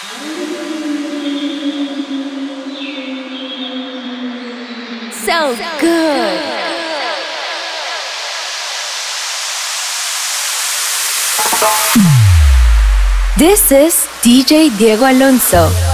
So good. This is DJ Diego Alonso.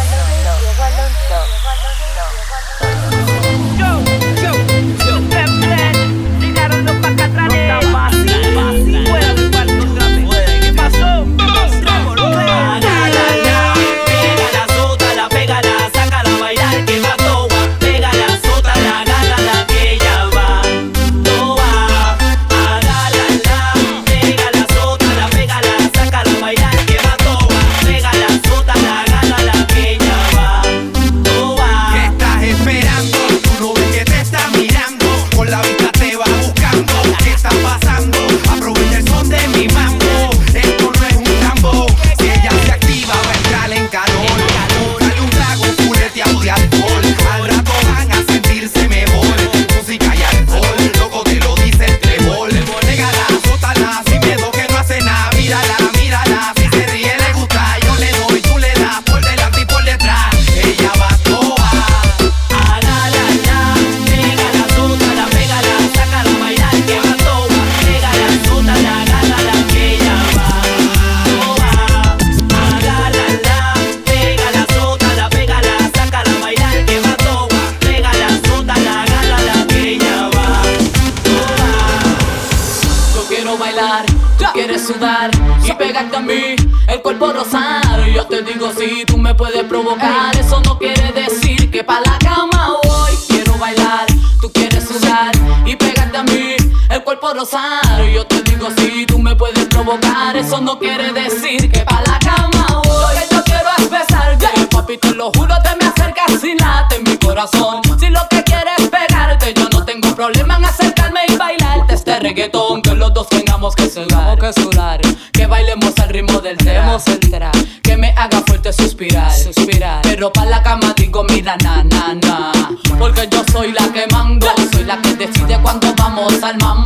no quiere decir que pa' la cama voy. Quiero bailar, tú quieres sudar y pegarte a mí el cuerpo rosario. Yo te digo si sí, tú me puedes provocar, eso no quiere decir que pa' la cama voy. Lo que yo quiero es besar, yeah. papi, te lo juro, te me acercas sin late en mi corazón. Si lo que quieres es pegarte, yo no tengo problema en acercarme y bailarte este reggaetón. Que los dos tengamos que sudar, que, sudar. que bailemos al ritmo del tema. Demos entrar haga fuerte suspirar, suspirar. Pero pa' la cama digo, mira, na, na, na. Porque yo soy la que mando, soy la que decide cuando vamos al mambo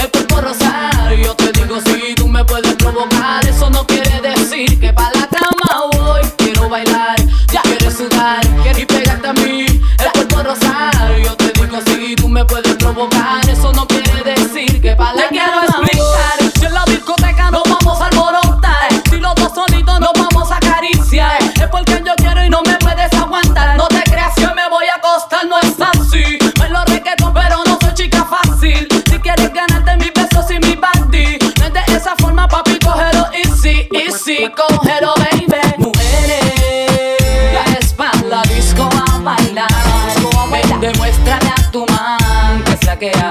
easy, cógelo, baby. Mujeres, para la disco a bailar. Ven, demuéstrale a tu man que que hay.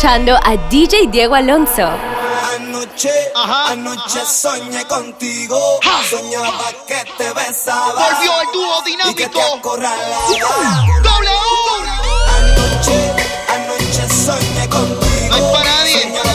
escuchando a DJ Diego Alonso. Anoche, ajá, anoche ajá. soñé contigo. Soñaba que te besaba. Volvió el dúo dinámico. Uh, doble Anoche, anoche soñé contigo. No es para nadie. Soñaba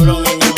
cabrón en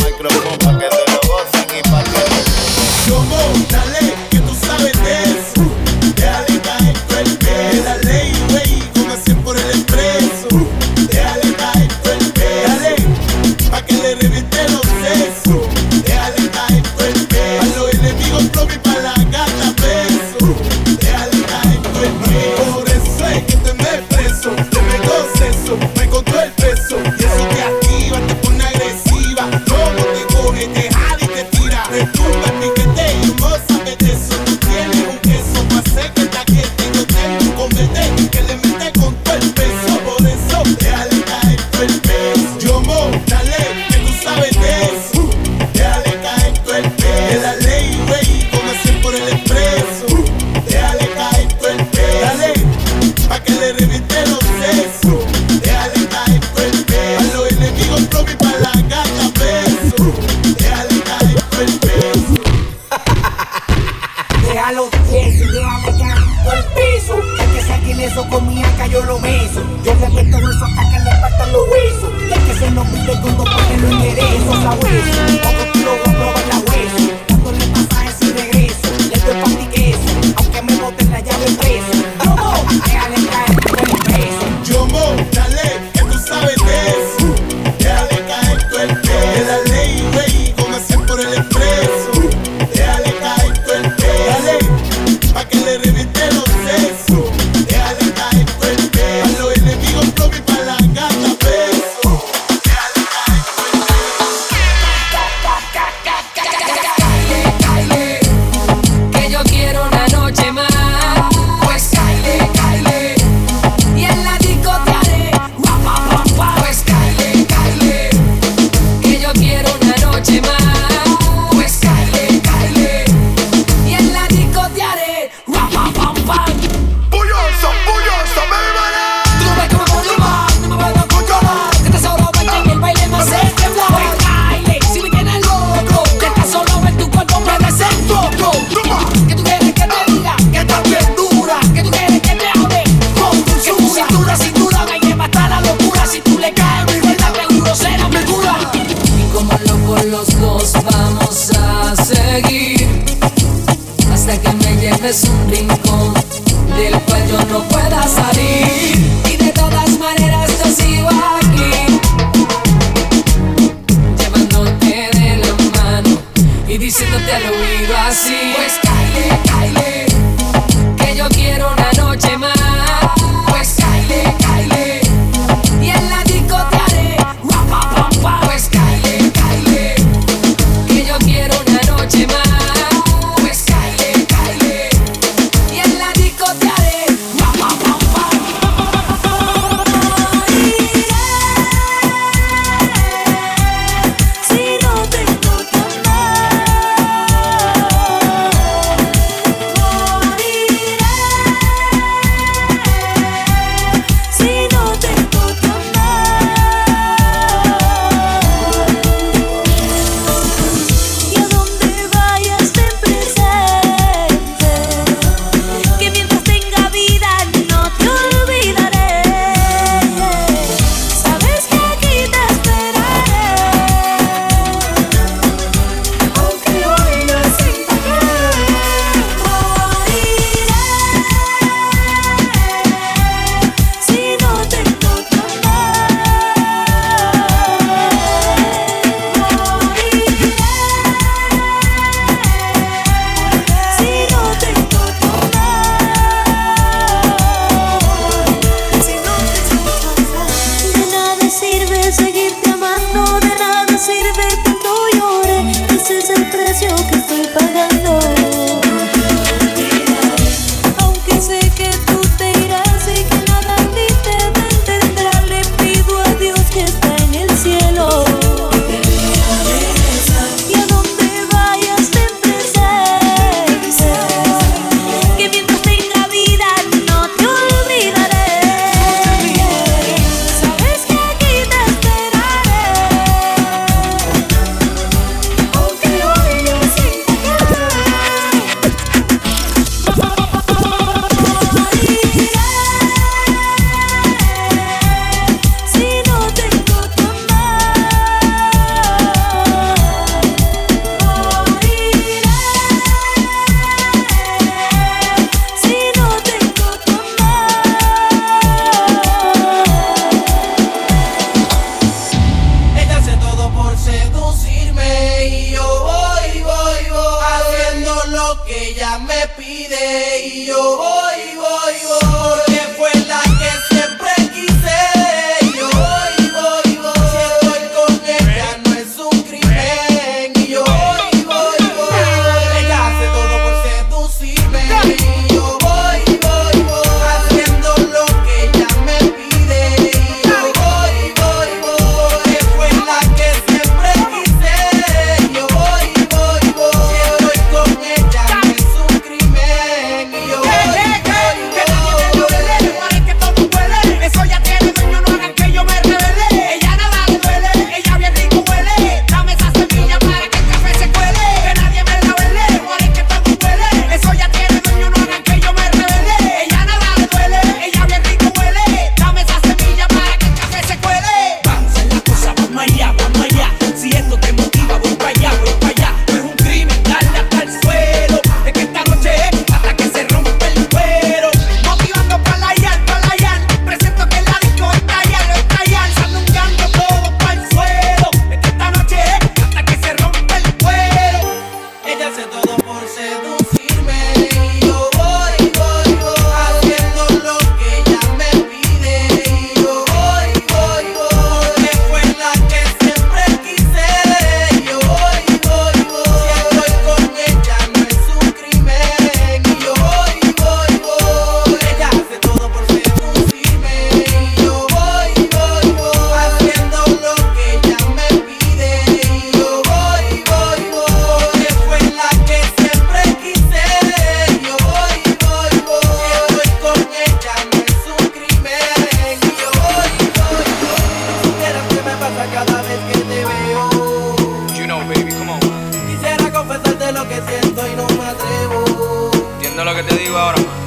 Entiendo lo que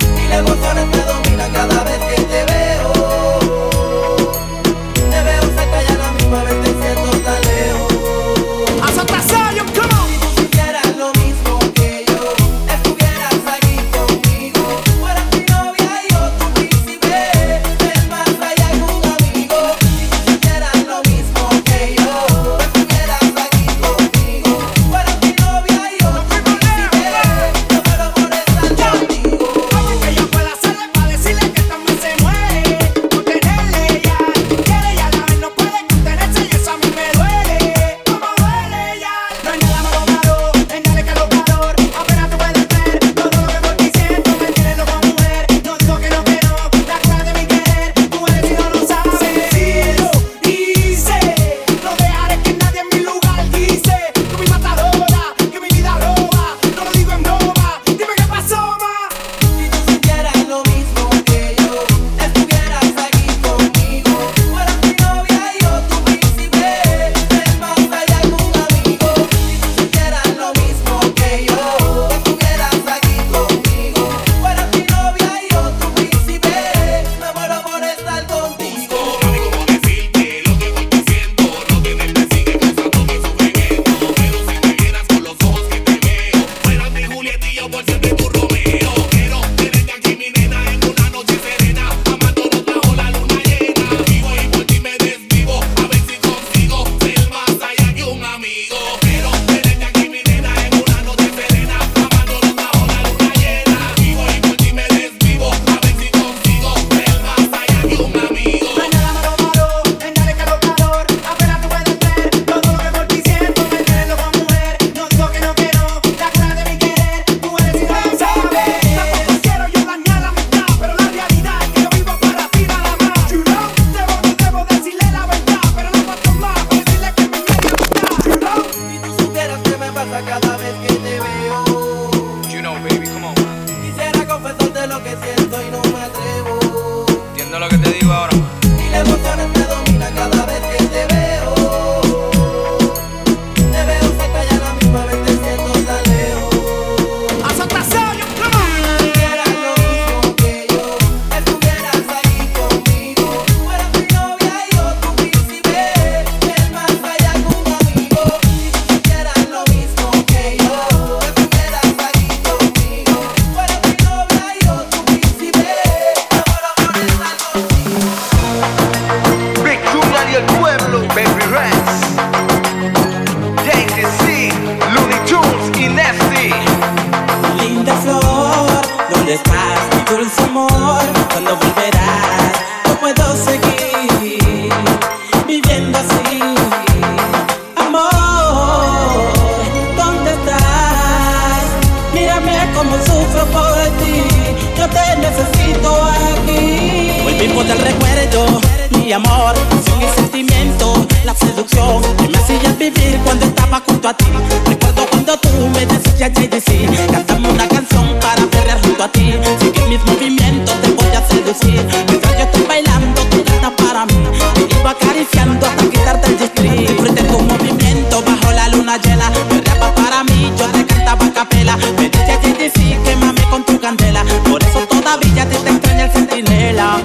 a ti. Sigue mis movimientos, te voy a seducir. Mientras yo estoy bailando, tú cantas para mí. Te iba acariciando hasta quitarte el distrito. Frente tu movimiento bajo la luna llena. Me para mí, yo te cantaba a capela. Me dice que quémame con tu candela. Por eso todavía te, te extraña el centinela.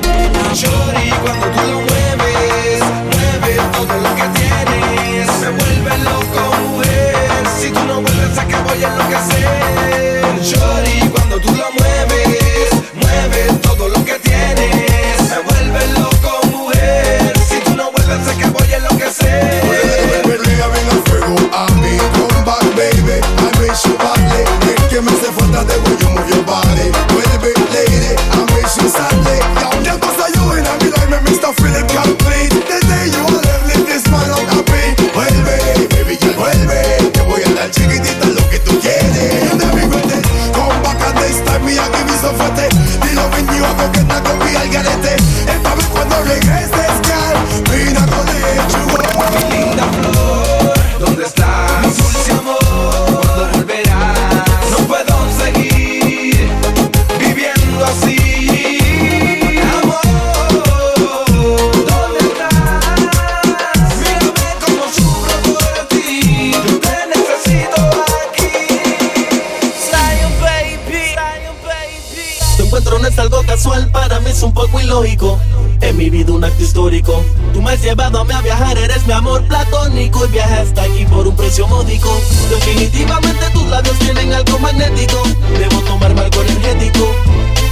llevándome a viajar. Eres mi amor platónico y viaja hasta aquí por un precio módico. Definitivamente tus labios tienen algo magnético. Debo tomarme algo energético.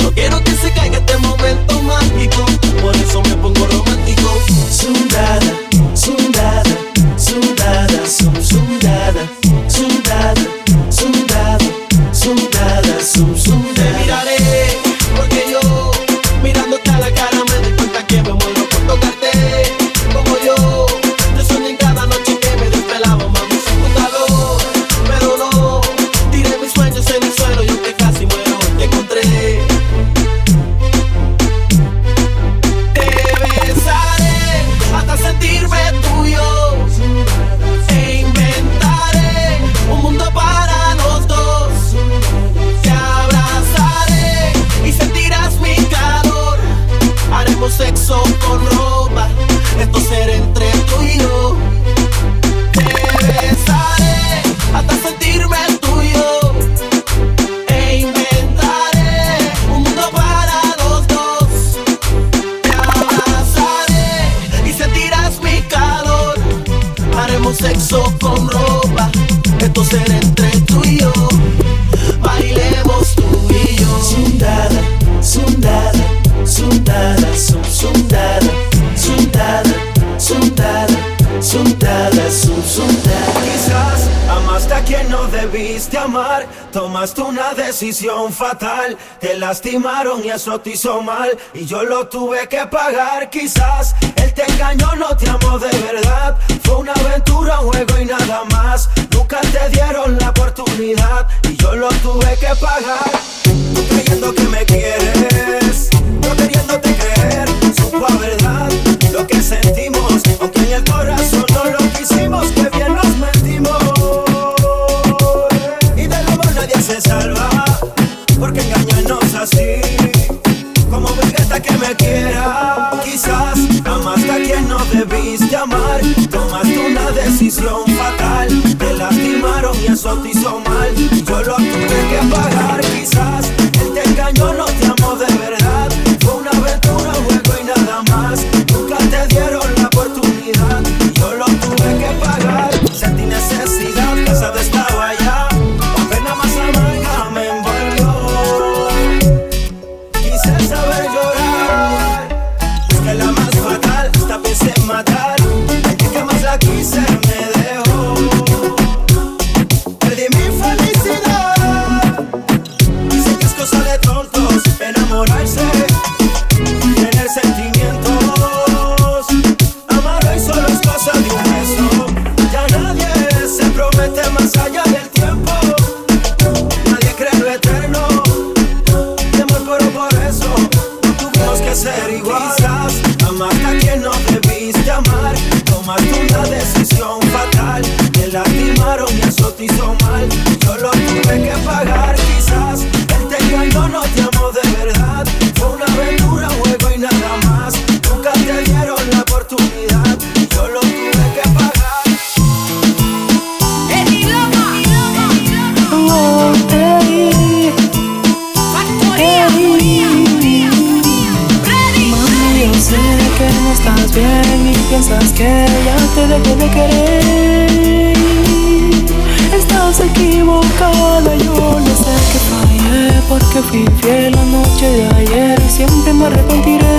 No quiero que se caiga este momento. Te lastimaron y eso te hizo mal. Y yo lo tuve que pagar, quizás. Él te engañó, no te amó de verdad. Fue una aventura, un juego y nada más. Nunca te dieron la oportunidad. Y yo lo tuve que pagar. Tú creyendo que me quieres, no queriéndote creer. Supo a verdad lo que sentimos, aunque en el Solo fui infiel la noche de ayer. Siempre me arrepentiré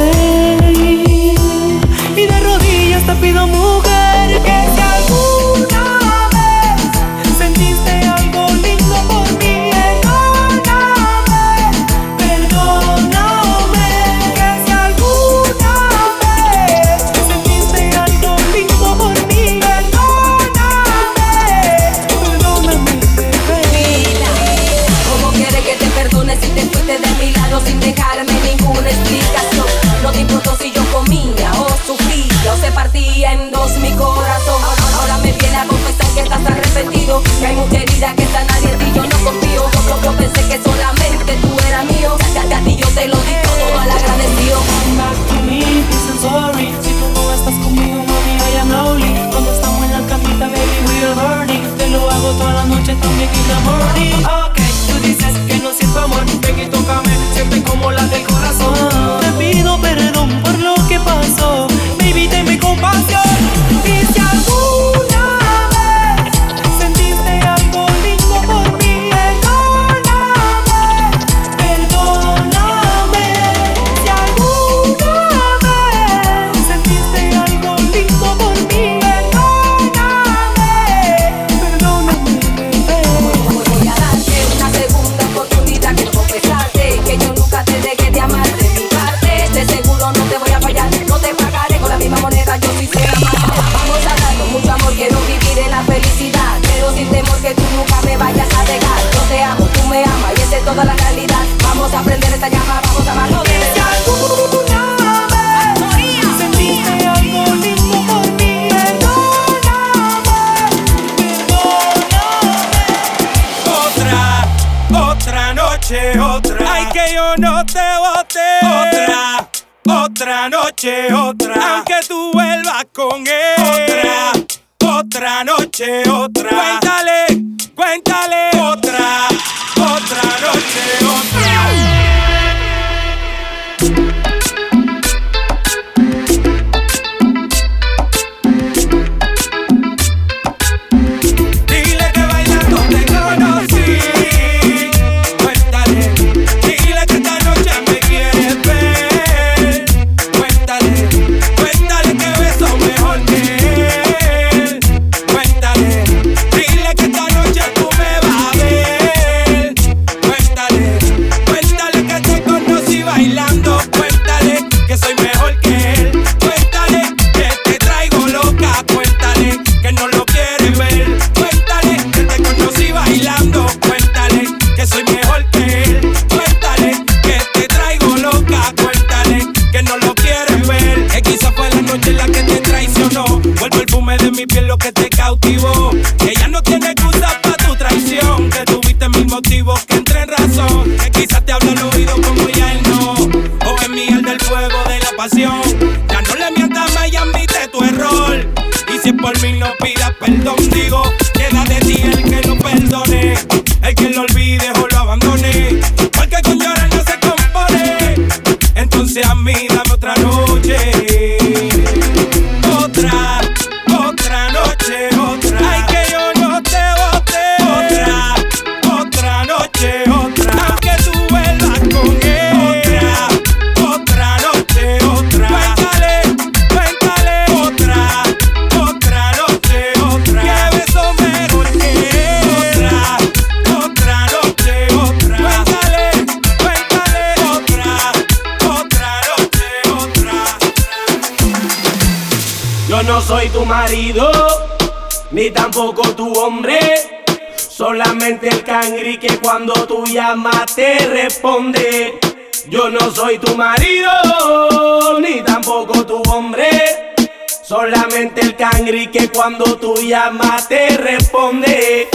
toda la realidad. Vamos a aprender esta llama, vamos a amarlo de verdad. otra. Ay, que yo no te voté. Otra, otra noche, otra. Aunque tú vuelvas con él. Otra, otra noche, otra. a mí, dame cuando tú llamas te responde. Yo no soy tu marido, ni tampoco tu hombre. Solamente el cangri que cuando tú llamas te responde.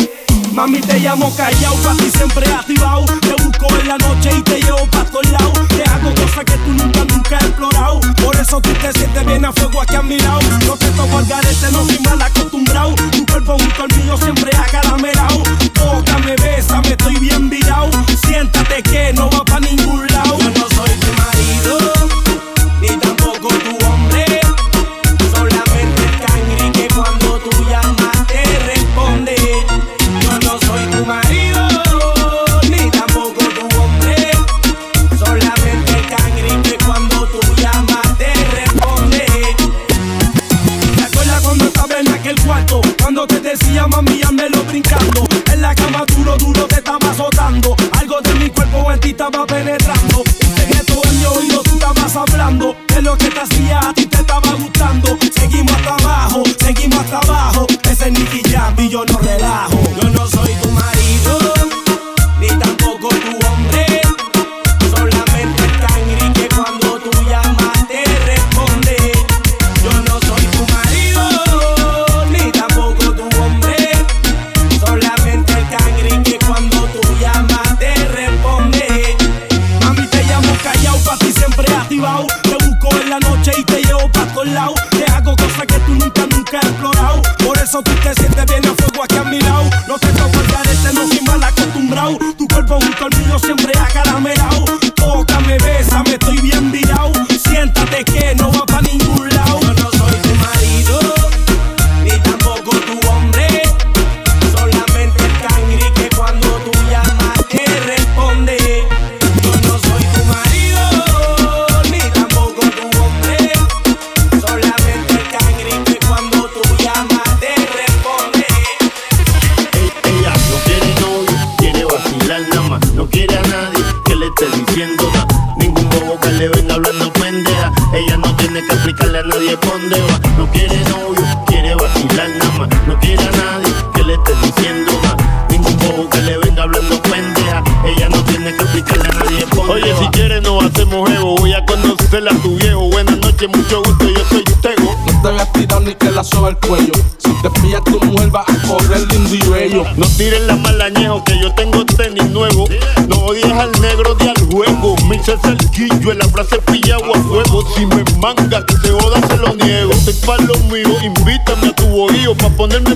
Mami, te llamo callao, pa' ti siempre activado. Te busco en la noche y te llevo pa' todos lados. Te hago cosas que tú nunca, nunca has explorado. Por eso tú te sientes bien a fuego aquí a mi lado. No te toco al garete, no soy mal acostumbrado. Tu cuerpo junto al mío siempre acaramelao. Toca, me besa, me estoy bien virado. Siéntate que no va pa' ningún lado. Yo no soy tu marido. decía mami, lo brincando. En la cama duro, duro te estaba azotando. Algo de mi cuerpo en ti estaba penetrando. Un secreto en mi oído tú estabas hablando. De lo que te hacía a ti te estaba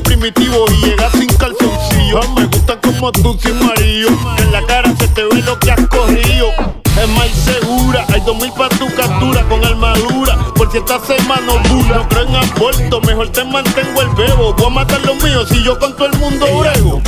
primitivo y llegas sin calzoncillo. Me gusta como tú sin marido. En la cara se te ve lo que has corrido. Es más segura, hay dos mil para tu captura con armadura. Por si estás en mano dura, no creo en aborto, mejor te mantengo el bebo. Voy a matar los míos si yo con todo el mundo brego.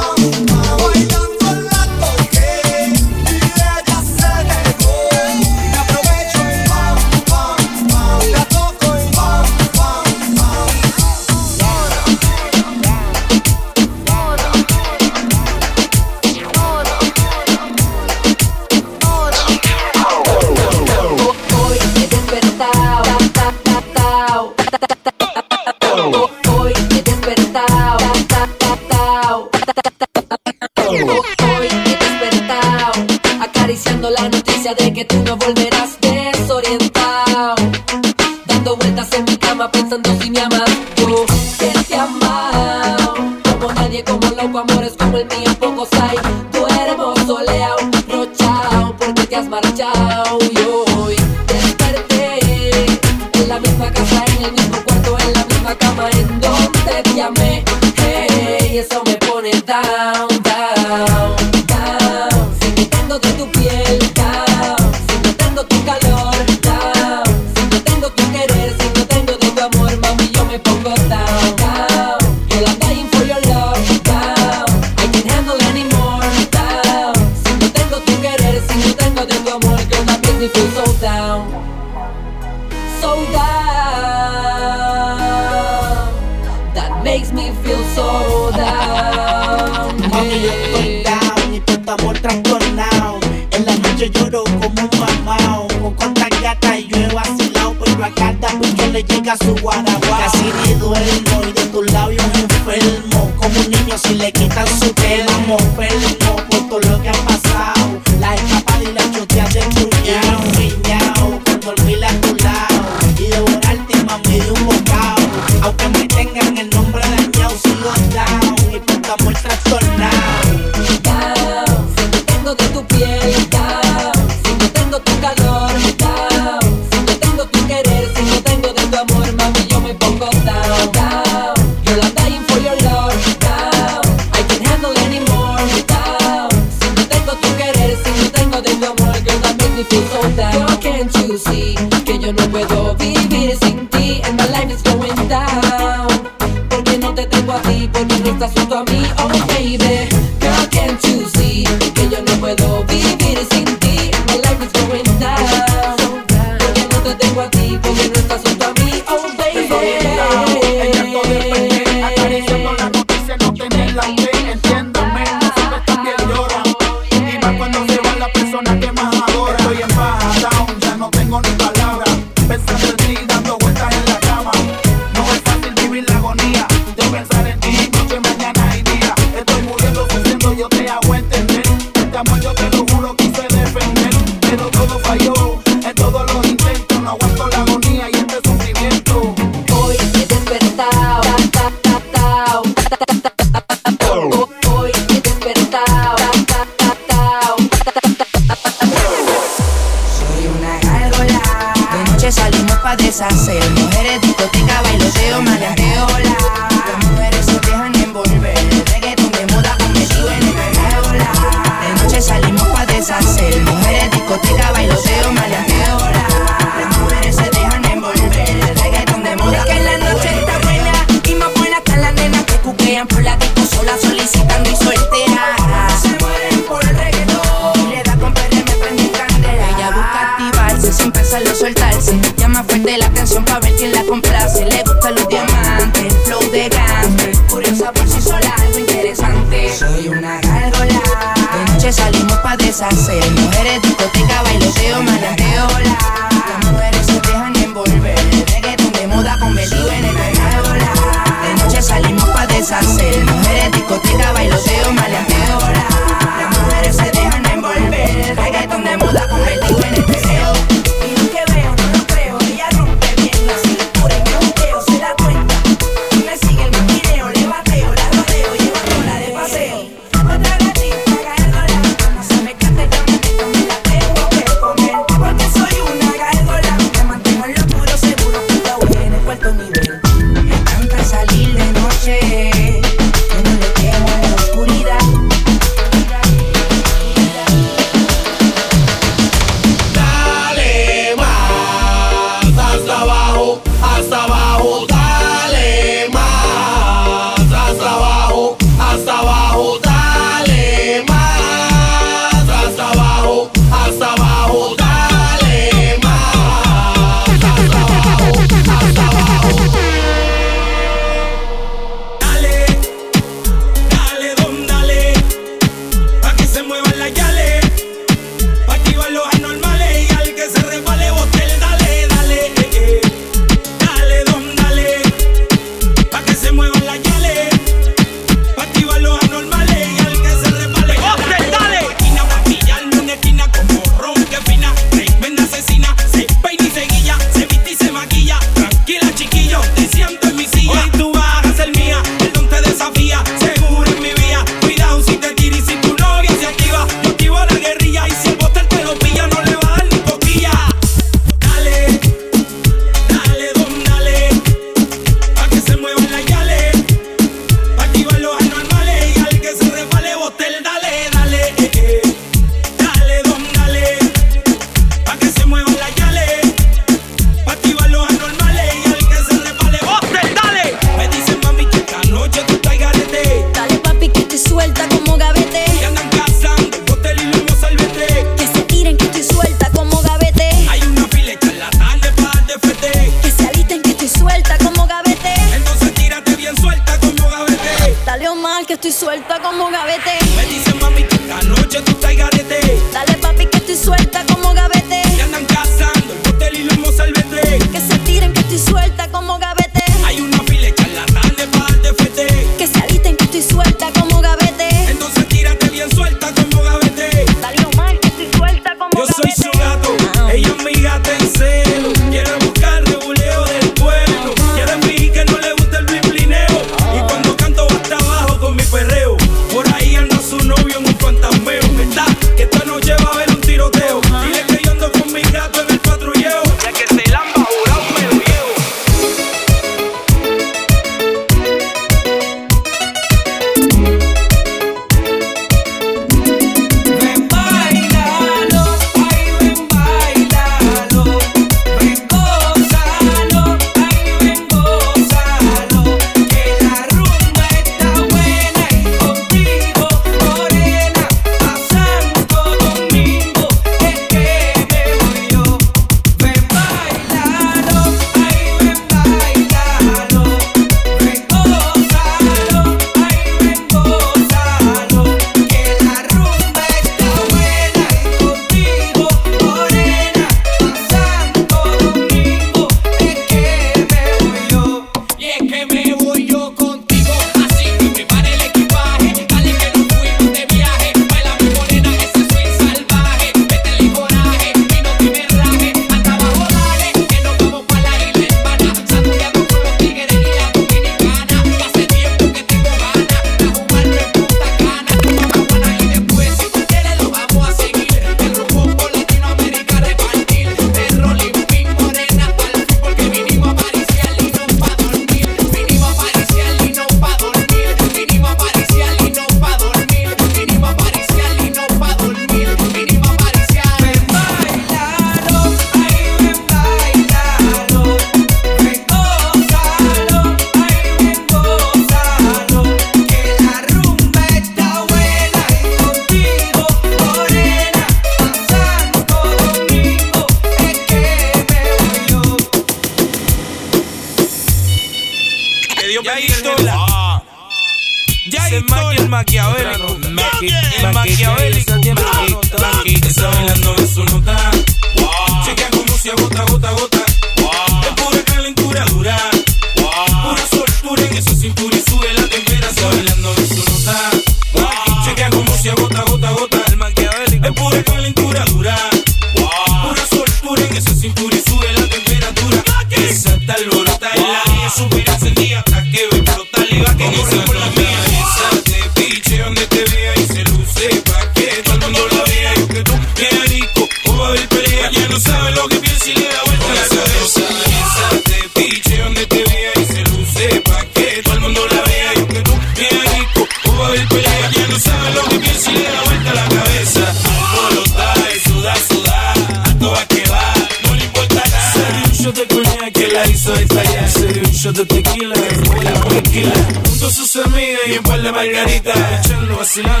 Vacilar